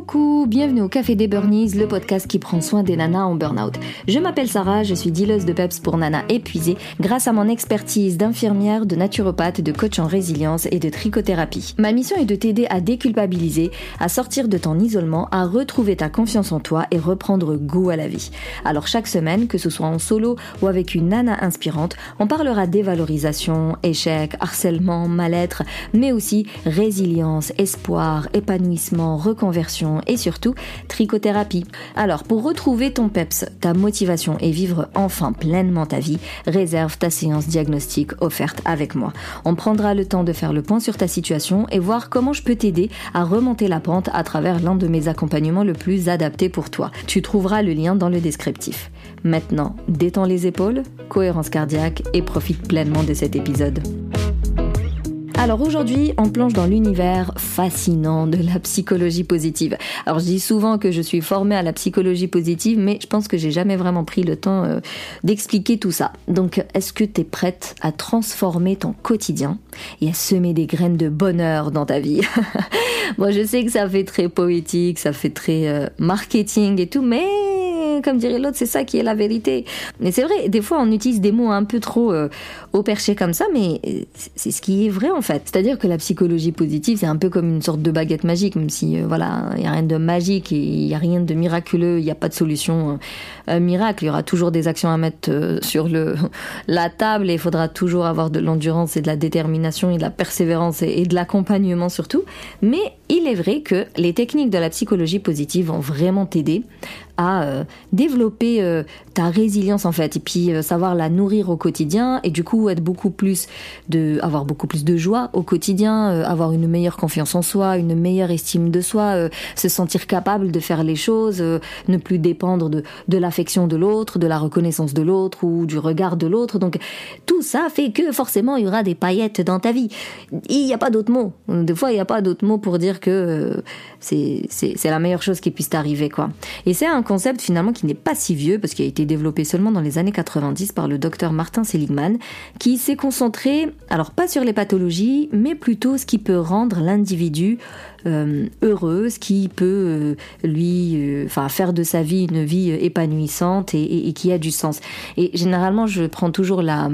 Coucou, bienvenue au Café des Burnies, le podcast qui prend soin des nanas en burn-out. Je m'appelle Sarah, je suis dealeuse de PEPS pour nanas épuisées grâce à mon expertise d'infirmière, de naturopathe, de coach en résilience et de trichothérapie. Ma mission est de t'aider à déculpabiliser, à sortir de ton isolement, à retrouver ta confiance en toi et reprendre goût à la vie. Alors chaque semaine, que ce soit en solo ou avec une nana inspirante, on parlera dévalorisation, échec, harcèlement, mal-être, mais aussi résilience, espoir, épanouissement, reconversion et surtout trichothérapie. Alors pour retrouver ton PEPS, ta motivation et vivre enfin pleinement ta vie, réserve ta séance diagnostique offerte avec moi. On prendra le temps de faire le point sur ta situation et voir comment je peux t'aider à remonter la pente à travers l'un de mes accompagnements le plus adapté pour toi. Tu trouveras le lien dans le descriptif. Maintenant, détends les épaules, cohérence cardiaque et profite pleinement de cet épisode. Alors aujourd'hui, on plonge dans l'univers fascinant de la psychologie positive. Alors je dis souvent que je suis formée à la psychologie positive, mais je pense que j'ai jamais vraiment pris le temps euh, d'expliquer tout ça. Donc est-ce que tu es prête à transformer ton quotidien et à semer des graines de bonheur dans ta vie? Moi je sais que ça fait très poétique, ça fait très euh, marketing et tout, mais comme dirait l'autre, c'est ça qui est la vérité. Mais c'est vrai, des fois on utilise des mots un peu trop euh, au perché comme ça, mais euh, c'est ce qui est vrai en fait. C'est-à-dire que la psychologie positive, c'est un peu comme une sorte de baguette magique, même si euh, voilà, il y a rien de magique et il y a rien de miraculeux, il n'y a pas de solution miracle. Il y aura toujours des actions à mettre sur le la table et il faudra toujours avoir de l'endurance et de la détermination et de la persévérance et de l'accompagnement surtout. Mais il est vrai que les techniques de la psychologie positive vont vraiment t'aider à euh, développer euh, ta résilience en fait et puis euh, savoir la nourrir au quotidien et du coup être beaucoup plus de avoir beaucoup plus de joie au quotidien avoir une meilleure confiance en soi une meilleure estime de soi se sentir capable de faire les choses ne plus dépendre de de l'affection de l'autre de la reconnaissance de l'autre ou du regard de l'autre. Donc tout ça fait que forcément il y aura des paillettes dans ta vie. Il n'y a pas d'autre mot. Des fois il n'y a pas d'autre mot pour dire que c'est c'est la meilleure chose qui puisse t'arriver quoi et c'est un concept finalement qui n'est pas si vieux parce qu'il a été développé seulement dans les années 90 par le docteur Martin Seligman, qui s'est concentré, alors pas sur les pathologies, mais plutôt ce qui peut rendre l'individu euh, heureux, ce qui peut euh, lui, euh, faire de sa vie une vie épanouissante et, et, qui a du sens. Et généralement, je prends toujours la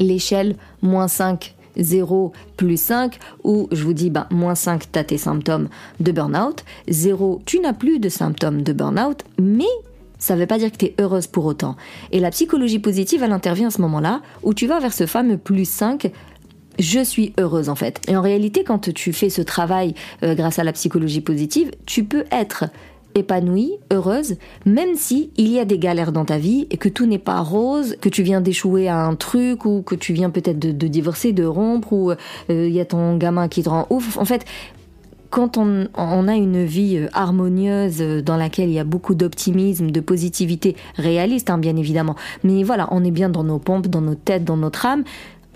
l'échelle moins 5 0 plus 5, ou je vous dis, ben, moins 5, tu as tes symptômes de burn-out, 0, tu n'as plus de symptômes de burn-out, mais ça ne veut pas dire que tu es heureuse pour autant. Et la psychologie positive, elle intervient à ce moment-là, où tu vas vers ce fameux plus 5, je suis heureuse en fait. Et en réalité, quand tu fais ce travail euh, grâce à la psychologie positive, tu peux être épanouie, heureuse, même si il y a des galères dans ta vie et que tout n'est pas rose, que tu viens d'échouer à un truc ou que tu viens peut-être de, divorcer, de rompre ou euh, il y a ton gamin qui te rend ouf. En fait, quand on, a une vie euh, harmonieuse euh, dans laquelle il y a beaucoup d'optimisme, de positivité réaliste, hein, bien évidemment, mais voilà, on est bien dans nos pompes, dans nos têtes, dans notre âme,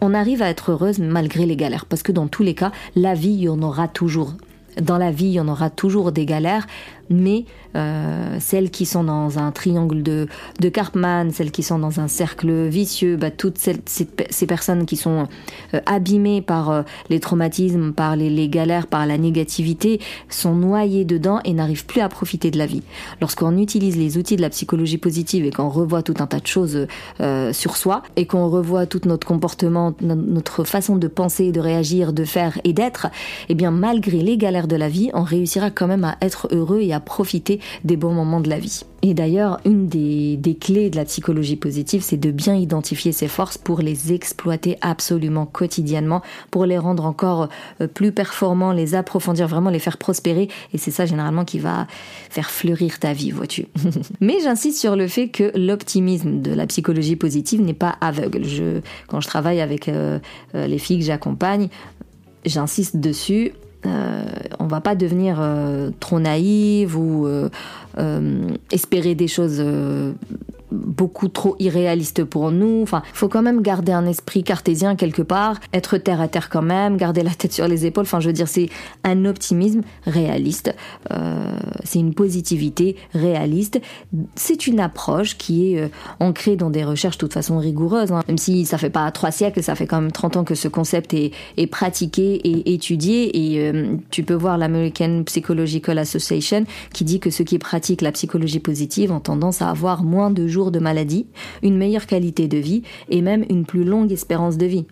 on arrive à être heureuse malgré les galères, parce que dans tous les cas, la vie, il y en aura toujours. Dans la vie, il y en aura toujours des galères mais euh, celles qui sont dans un triangle de, de Karpman, celles qui sont dans un cercle vicieux, bah, toutes ces, ces, personnes qui sont euh, abîmées par euh, les traumatismes, par les, les, galères, par la négativité, sont noyées dedans et n'arrivent plus à profiter de la vie. Lorsqu'on utilise les outils de la psychologie positive et qu'on revoit tout un tas de choses euh, sur soi et qu'on revoit tout notre comportement, notre façon de penser, de réagir, de faire et d'être, eh bien malgré les galères de la vie, on réussira quand même à être heureux et à profiter des bons moments de la vie. Et d'ailleurs, une des, clés de la psychologie positive, c'est de bien identifier ses forces pour les exploiter absolument quotidiennement, pour les rendre encore euh, plus performants, les approfondir, vraiment les faire prospérer. Et c'est ça généralement qui va faire fleurir ta vie, vois-tu. Mais j'insiste sur le fait que l'optimisme de la psychologie positive n'est pas aveugle. Je, quand je travaille avec euh, euh, les filles que j'accompagne, j'insiste dessus euh, on va pas devenir euh, trop naïve ou euh, espérer des choses beaucoup trop irréaliste pour nous. Enfin, faut quand même garder un esprit cartésien quelque part, être terre à terre quand même, garder la tête sur les épaules. Enfin, je veux dire, c'est un optimisme réaliste. Euh, c'est une positivité réaliste. C'est une approche qui est euh, ancrée dans des recherches de toute façon rigoureuses. Hein. Même si ça fait pas trois siècles, ça fait quand même 30 ans que ce concept est, pratiqué et étudié. Et euh, tu peux voir l'American Psychological Association qui dit que ceux qui pratiquent la psychologie positive ont tendance à avoir moins de jours de maladie, une meilleure qualité de vie et même une plus longue espérance de vie.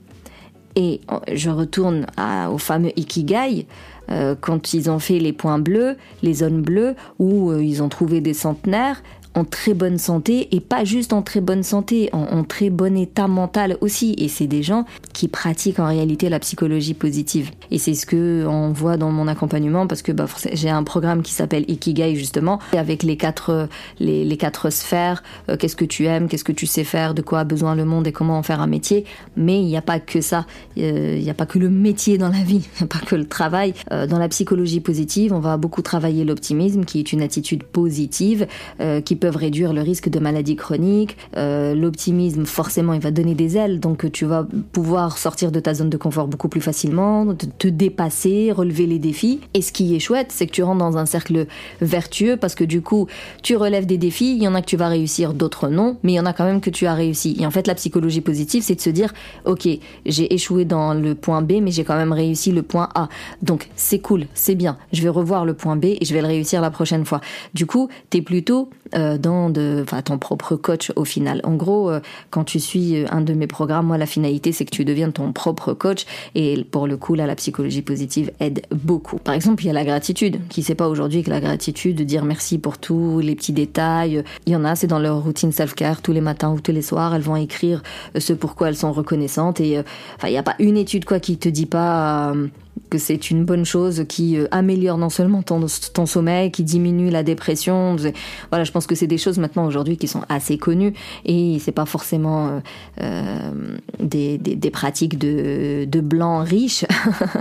Et euh, je retourne au fameux Ikigai, euh, quand ils ont fait les points bleus, les zones bleues, où euh, ils ont trouvé des centenaires, en très bonne santé et pas juste en très bonne santé, en, très bon état mental aussi. Et c'est des gens qui pratiquent en réalité la psychologie positive. Et c'est ce que on voit dans mon accompagnement parce que bah, j'ai un programme qui s'appelle Ikigai justement avec les quatre les, quatre sphères. Euh, qu'est-ce que tu aimes, qu'est-ce que tu sais faire, de quoi a besoin le monde et comment en faire un métier. Mais il n'y a pas que ça. Il n'y a pas que le métier dans la vie. Il n'y a pas que le travail. Euh, dans la psychologie positive, on va beaucoup travailler l'optimisme, qui est une attitude positive, euh, qui peut peuvent réduire le risque de maladies chroniques. Euh, l'optimisme, forcément, il va donner des ailes, donc tu vas pouvoir sortir de ta zone de confort beaucoup plus facilement, te, dépasser, relever les défis. Et ce qui est chouette, c'est que tu rentres dans un cercle vertueux parce que du coup, tu relèves des défis. Il y en a que tu vas réussir, d'autres non, mais il y en a quand même que tu as réussi. Et en fait, la psychologie positive, c'est de se dire, ok, j'ai échoué dans le point B, mais j'ai quand même réussi le point A. Donc c'est cool, c'est bien. Je vais revoir le point B et je vais le réussir la prochaine fois. Du coup, t'es plutôt euh, dans de, ton propre coach au final. En gros, euh, quand tu suis euh, un de mes programmes, moi, la finalité, c'est que tu deviens ton propre coach. Et pour le coup, là, la psychologie positive aide beaucoup. Par exemple, il y a la gratitude. Qui sait pas aujourd'hui que la gratitude, de dire merci pour tous les petits détails. Il y en a, c'est dans leur routine self-care tous les matins ou tous les soirs. Elles vont écrire ce pourquoi elles sont reconnaissantes. Et enfin, il n'y a pas une étude quoi qui te dit pas que c'est une bonne chose qui euh, améliore non seulement ton, sommeil, qui diminue la dépression. Voilà, je pense que c'est des choses maintenant aujourd'hui qui sont assez connues et c'est pas forcément euh, euh des, des, pratiques de, de blancs riches.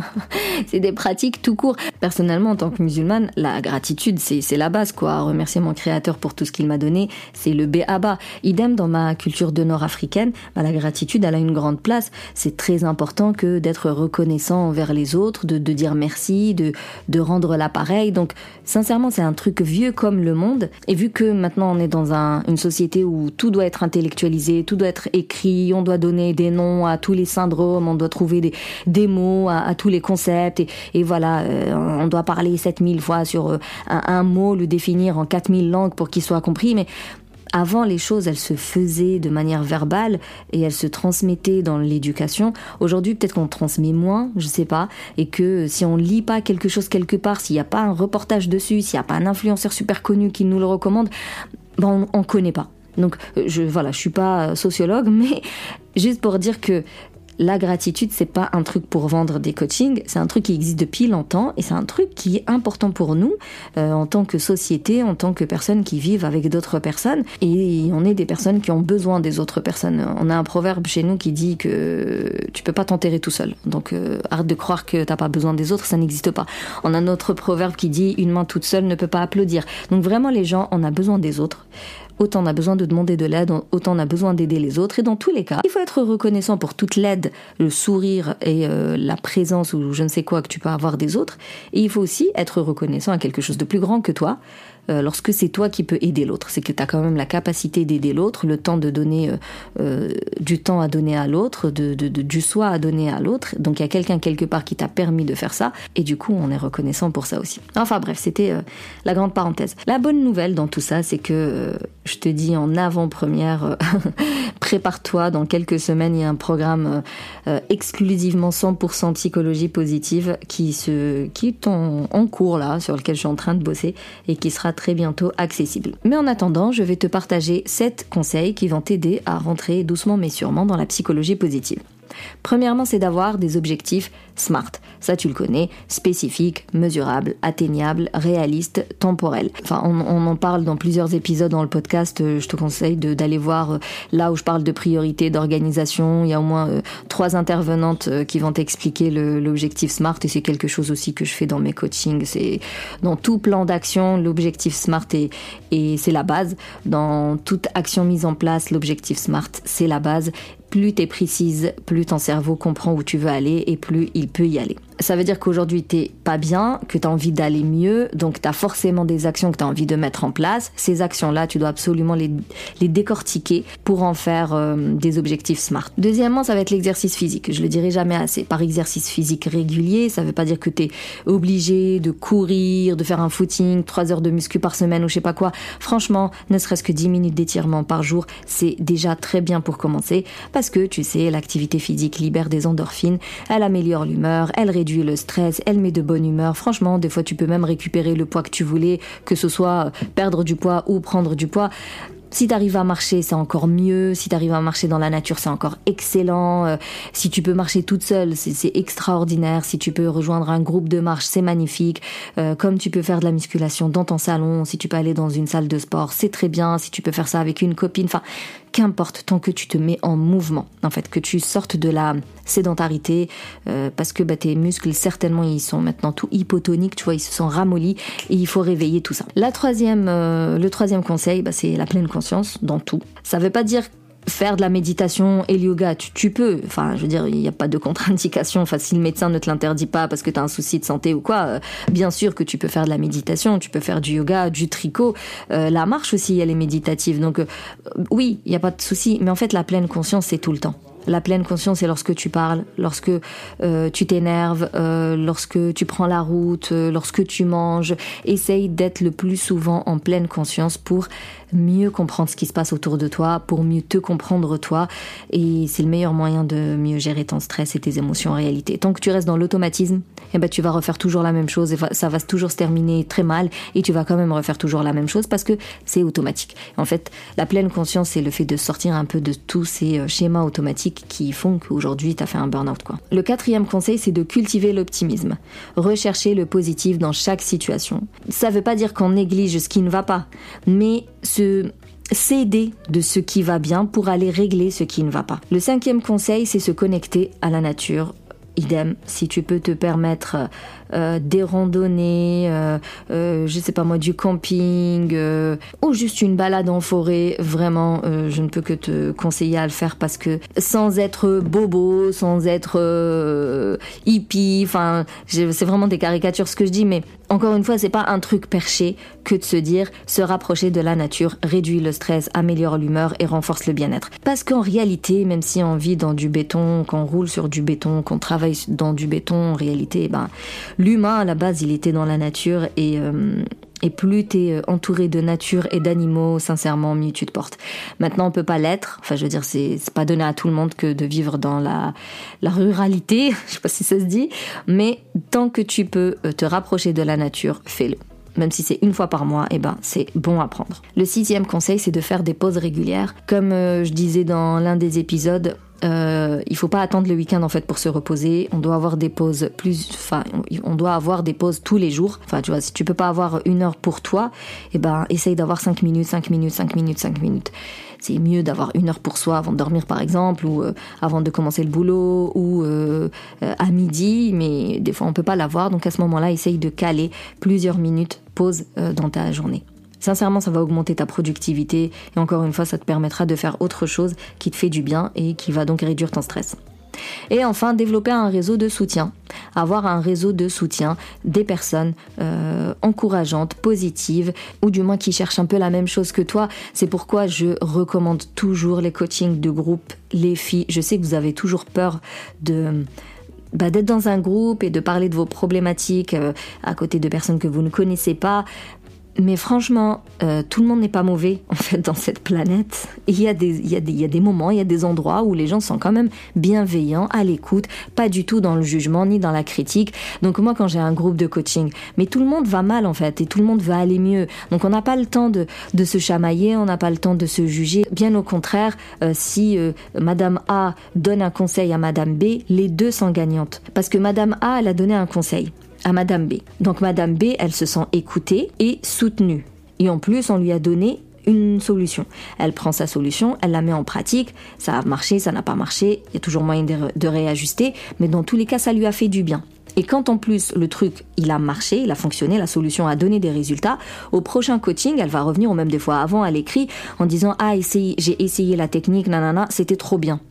c'est des pratiques tout court. Personnellement, en tant que musulmane, la gratitude, c'est la base, quoi. Remercier mon créateur pour tout ce qu'il m'a donné, c'est le B à bas. Idem dans ma culture de nord-africaine, bah, la gratitude, elle a une grande place. C'est très important que d'être reconnaissant envers les autres de, dire merci, de, de rendre l'appareil. Donc, sincèrement, c'est un truc vieux comme le monde. Et vu que maintenant on est dans une société où tout doit être intellectualisé, tout doit être écrit, on doit donner des noms à tous les syndromes, on doit trouver des, des mots à, tous les concepts. Et, voilà, euh, on doit parler 7000 fois sur euh, un, un mot, le définir en 4000 langues pour qu'il soit compris. Mais avant, les choses, elles se faisaient de manière verbale et elles se transmettaient dans l'éducation. Aujourd'hui, peut-être qu'on transmet moins, je sais pas, et que si on lit pas quelque chose quelque part, s'il n'y a pas un reportage dessus, s'il n'y a pas un influenceur super connu qui nous le recommande, ben on, on connaît pas. Donc je voilà, je suis pas sociologue, mais juste pour dire que la gratitude, c'est pas un truc pour vendre des coachings, c'est un truc qui existe depuis longtemps et c'est un truc qui est important pour nous euh, en tant que société, en tant que personnes qui vivent avec d'autres personnes. Et on est des personnes qui ont besoin des autres personnes. On a un proverbe chez nous qui dit que tu peux pas t'enterrer tout seul. Donc euh, arrête de croire que t'as pas besoin des autres, ça n'existe pas. On a notre proverbe qui dit une main toute seule ne peut pas applaudir. Donc vraiment les gens, on a besoin des autres autant on a besoin de demander de l'aide, autant on a besoin d'aider les autres. Et dans tous les cas, il faut être reconnaissant pour toute l'aide, le sourire et euh, la présence ou je ne sais quoi que tu peux avoir des autres. Et il faut aussi être reconnaissant à quelque chose de plus grand que toi, euh, lorsque c'est toi qui peux aider l'autre. C'est que tu as quand même la capacité d'aider l'autre, le temps de donner euh, euh, du temps à donner à l'autre, de, du soi à donner à l'autre. Donc il y a quelqu'un quelque part qui t'a permis de faire ça, et du coup on est reconnaissant pour ça aussi. Enfin bref, c'était la grande parenthèse. La bonne nouvelle dans tout ça, c'est que je te dis en avant-première, prépare-toi, dans quelques semaines, il y a un programme exclusivement 100% psychologie positive qui, se, qui est en, en cours là, sur lequel je suis en train de bosser, et qui sera très bientôt accessible. Mais en attendant, je vais te partager 7 conseils qui vont t'aider à rentrer doucement mais sûrement dans la psychologie positive. Premièrement, c'est d'avoir des objectifs SMART. Ça, tu le connais, spécifique, mesurable, atteignable, réaliste, temporel. Enfin, on, en parle dans plusieurs épisodes dans le podcast. Euh, je te conseille d'aller voir euh, là où je parle de priorité, d'organisation. Il y a au moins euh, trois intervenantes qui vont t'expliquer l'objectif SMART et c'est quelque chose aussi que je fais dans mes coachings. C'est dans tout plan d'action, l'objectif SMART est, et c'est la base. Dans toute action mise en place, l'objectif SMART, c'est la base plus tu es précise, plus ton cerveau comprend où tu veux aller et plus il peut y aller. Ça veut dire qu'aujourd'hui t'es pas bien, que tu as envie d'aller mieux, donc tu as forcément des actions que tu as envie de mettre en place. Ces actions-là, tu dois absolument les, décortiquer pour en faire euh, des objectifs SMART. Deuxièmement, ça va être l'exercice physique. Je le dirai jamais assez. Par exercice physique régulier, ça veut pas dire que tu es obligé de courir, de faire un footing, 3 heures de muscu par semaine ou je sais pas quoi. Franchement, ne serait-ce que 10 minutes d'étirement par jour, c'est déjà très bien pour commencer parce que tu sais, l'activité physique libère des endorphines, elle améliore l'humeur, elle réduit le stress, elle met de bonne humeur. Franchement, des fois, tu peux même récupérer le poids que tu voulais, que ce soit perdre du poids ou prendre du poids. Si tu arrives à marcher, c'est encore mieux. Si tu arrives à marcher dans la nature, c'est encore excellent. Euh, si tu peux marcher toute seule, c'est extraordinaire. Si tu peux rejoindre un groupe de marche, c'est magnifique. Euh, comme tu peux faire de la musculation dans ton salon, si tu peux aller dans une salle de sport, c'est très bien. Si tu peux faire ça avec une copine, enfin, qu'importe tant que tu te mets en mouvement, en fait, que tu sortes de la sédentarité, euh, parce que bah, tes muscles, certainement, ils sont maintenant tout hypotoniques, tu vois, ils se sont ramollis, et il faut réveiller tout ça. La troisième, euh, le troisième conseil, bah, c'est la pleine conscience dans tout. Ça veut pas dire faire de la méditation et le yoga, tu, peux. Enfin, je veux dire, il n'y a pas de contre-indication. Enfin, si le médecin ne te l'interdit pas parce que tu as un souci de santé ou quoi, euh, bien sûr que tu peux faire de la méditation, tu peux faire du yoga, du tricot. Euh, la marche aussi, elle est méditative. Donc, euh, oui, il n'y a pas de souci. Mais en fait, la pleine conscience, c'est tout le temps. La pleine conscience, c'est lorsque tu parles, lorsque euh, tu t'énerves, euh, lorsque tu prends la route, euh, lorsque tu manges. Essaye d'être le plus souvent en pleine conscience pour mieux comprendre ce qui se passe autour de toi, pour mieux te comprendre toi. Et c'est le meilleur moyen de mieux gérer ton stress et tes émotions en réalité. Tant que tu restes dans l'automatisme, eh ben, tu vas refaire toujours la même chose et ça va toujours se terminer très mal et tu vas quand même refaire toujours la même chose parce que c'est automatique. En fait, la pleine conscience, c'est le fait de sortir un peu de tous ces schémas automatiques qui font qu'aujourd'hui tu as fait un burn-out. Quoi. Le quatrième conseil, c'est de cultiver l'optimisme. Rechercher le positif dans chaque situation. Ça veut pas dire qu'on néglige ce qui ne va pas, mais se s'aider de ce qui va bien pour aller régler ce qui ne va pas. Le cinquième conseil, c'est se connecter à la nature, idem, si tu peux te permettre euh, des randonnées, euh, euh, je sais pas moi, du camping, euh, ou juste une balade en forêt, vraiment, euh, je ne peux que te conseiller à le faire parce que sans être bobo, sans être hippie, enfin, c'est vraiment des caricatures ce que je dis, mais encore une fois, c'est pas un truc perché que de se dire se rapprocher de la nature réduit le stress, améliore l'humeur et renforce le bien-être. Parce qu'en réalité, même si on vit dans du béton, qu'on roule sur du béton, qu'on travaille dans du béton, en réalité, ben, l'humain à la base, il était dans la nature et euh, plus tu es euh, entouré de nature et d'animaux, sincèrement, mieux tu te portes. Maintenant, on peut pas l'être. Enfin, je veux dire, c'est pas donné à tout le monde que de vivre dans la, la ruralité. je sais pas si ça se dit. Mais tant que tu peux euh, te rapprocher de la nature, fais-le même si c'est une fois par mois, eh ben c'est bon à prendre. Le sixième conseil, c'est de faire des pauses régulières. Comme je disais dans l'un des épisodes, euh, il faut pas attendre le week-end en fait pour se reposer. On doit avoir des pauses plus, enfin, on doit avoir des pauses tous les jours. Enfin, tu vois, si tu peux pas avoir une heure pour toi, eh ben, essaye d'avoir 5 minutes, 5 minutes, 5 minutes, 5 minutes. C'est mieux d'avoir une heure pour soi avant de dormir par exemple, ou euh, avant de commencer le boulot, ou euh, à midi, mais des fois on peut pas l'avoir. Donc à ce moment-là, essaye de caler plusieurs minutes pause dans ta journée. Sincèrement, ça va augmenter ta productivité et encore une fois, ça te permettra de faire autre chose qui te fait du bien et qui va donc réduire ton stress. Et enfin, développer un réseau de soutien. Avoir un réseau de soutien des personnes euh, encourageantes, positives, ou du moins qui cherchent un peu la même chose que toi. C'est pourquoi je recommande toujours les coachings de groupe, les filles. Je sais que vous avez toujours peur de... Bah, d'être dans un groupe et de parler de vos problématiques euh, à côté de personnes que vous ne connaissez pas Mais franchement, euh, tout le monde n'est pas mauvais en fait dans cette planète. Il y, a des, il, y a des, il y a des moments, il y a des endroits où les gens sont quand même bienveillants, à l'écoute, pas du tout dans le jugement ni dans la critique. Donc moi quand j'ai un groupe de coaching, mais tout le monde va mal en fait et tout le monde va aller mieux. Donc on n'a pas le temps de, de se chamailler, on n'a pas le temps de se juger. Bien au contraire, euh, si euh, Madame A donne un conseil à Madame B, les deux sont gagnantes. Parce que Madame A, elle a donné un conseil à Madame B. Donc Madame B, elle se sent écoutée et soutenue. Et en plus, on lui a donné une solution. Elle prend sa solution, elle la met en pratique, ça a marché, ça n'a pas marché, il y a toujours moyen de, réajuster, mais dans tous les cas, ça lui a fait du bien. Et quand en plus le truc, il a marché, il a fonctionné, la solution a donné des résultats, au prochain coaching, elle va revenir, ou même des fois avant, elle écrit en disant Ah, j'ai essayé la technique, nanana, c'était trop bien.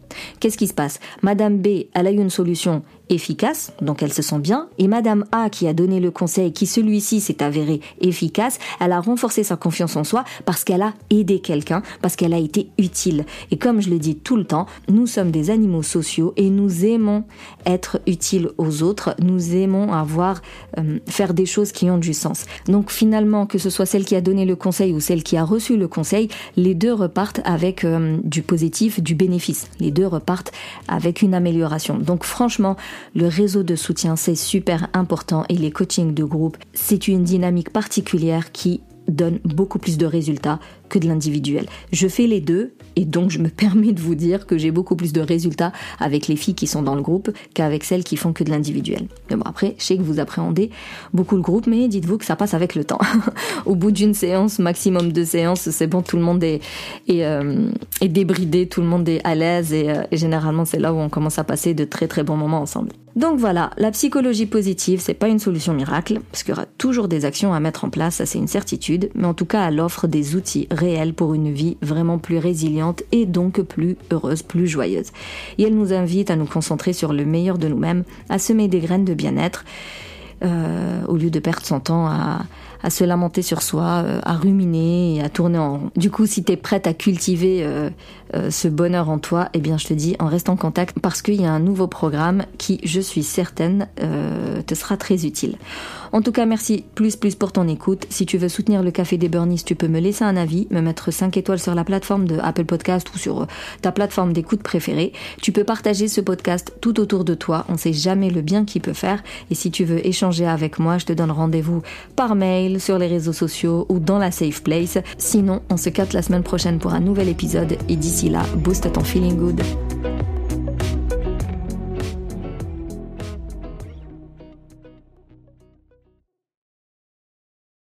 Qu'est-ce qui se passe? Madame B, elle a eu une solution efficace, donc elle se sent bien, et Madame A qui a donné le conseil, qui celui-ci s'est avéré efficace, elle a renforcé sa confiance en soi parce qu'elle a aidé quelqu'un, parce qu'elle a été utile. Et comme je le dis tout le temps, nous sommes des animaux sociaux et nous aimons être utiles aux autres, nous aimons avoir, euh, faire des choses qui ont du sens. Donc finalement, que ce soit celle qui a donné le conseil ou celle qui a reçu le conseil, les deux repartent avec euh, du positif, du bénéfice. Les deux repartent avec une amélioration. Donc franchement, le réseau de soutien, c'est super important et les coachings de groupe, c'est une dynamique particulière qui donne beaucoup plus de résultats que de l'individuel. Je fais les deux et donc je me permets de vous dire que j'ai beaucoup plus de résultats avec les filles qui sont dans le groupe qu'avec celles qui font que de l'individuel. Mais bon après, je sais que vous appréhendez beaucoup le groupe, mais dites-vous que ça passe avec le temps. Au bout d'une séance, maximum deux séances, c'est bon, tout le monde est, est, euh, débridé, tout le monde est à l'aise et, euh, et généralement c'est là où on commence à passer de très très bons moments ensemble. Donc voilà, la psychologie positive, c'est pas une solution miracle, parce qu'il y aura toujours des actions à mettre en place, ça c'est une certitude, mais en tout cas elle offre des outils réelle pour une vie vraiment plus résiliente et donc plus heureuse, plus joyeuse. Et elle nous invite à nous concentrer sur le meilleur de nous-mêmes, à semer des graines de bien-être, euh, au lieu de perdre son temps à, à se lamenter sur soi, euh, à ruminer et à tourner en rond. Du coup, si tu es prête à cultiver euh, euh, ce bonheur en toi, eh bien je te dis, en reste en contact parce qu'il y a un nouveau programme qui, je suis certaine, te sera très utile. En tout cas, merci plus plus pour ton écoute. Si tu veux soutenir le Café des Burnies, tu peux me laisser un avis, me mettre 5 étoiles sur la plateforme de Apple Podcast ou sur ta plateforme d'écoute préférée. Tu peux partager ce podcast tout autour de toi. On sait jamais le bien qu'il peut faire. Et si tu veux échanger avec moi, je te donne rendez-vous par sur les réseaux sociaux ou dans la safe place. Sinon, on se capte la semaine prochaine pour un nouvel épisode et d'ici là, booste ton feeling good.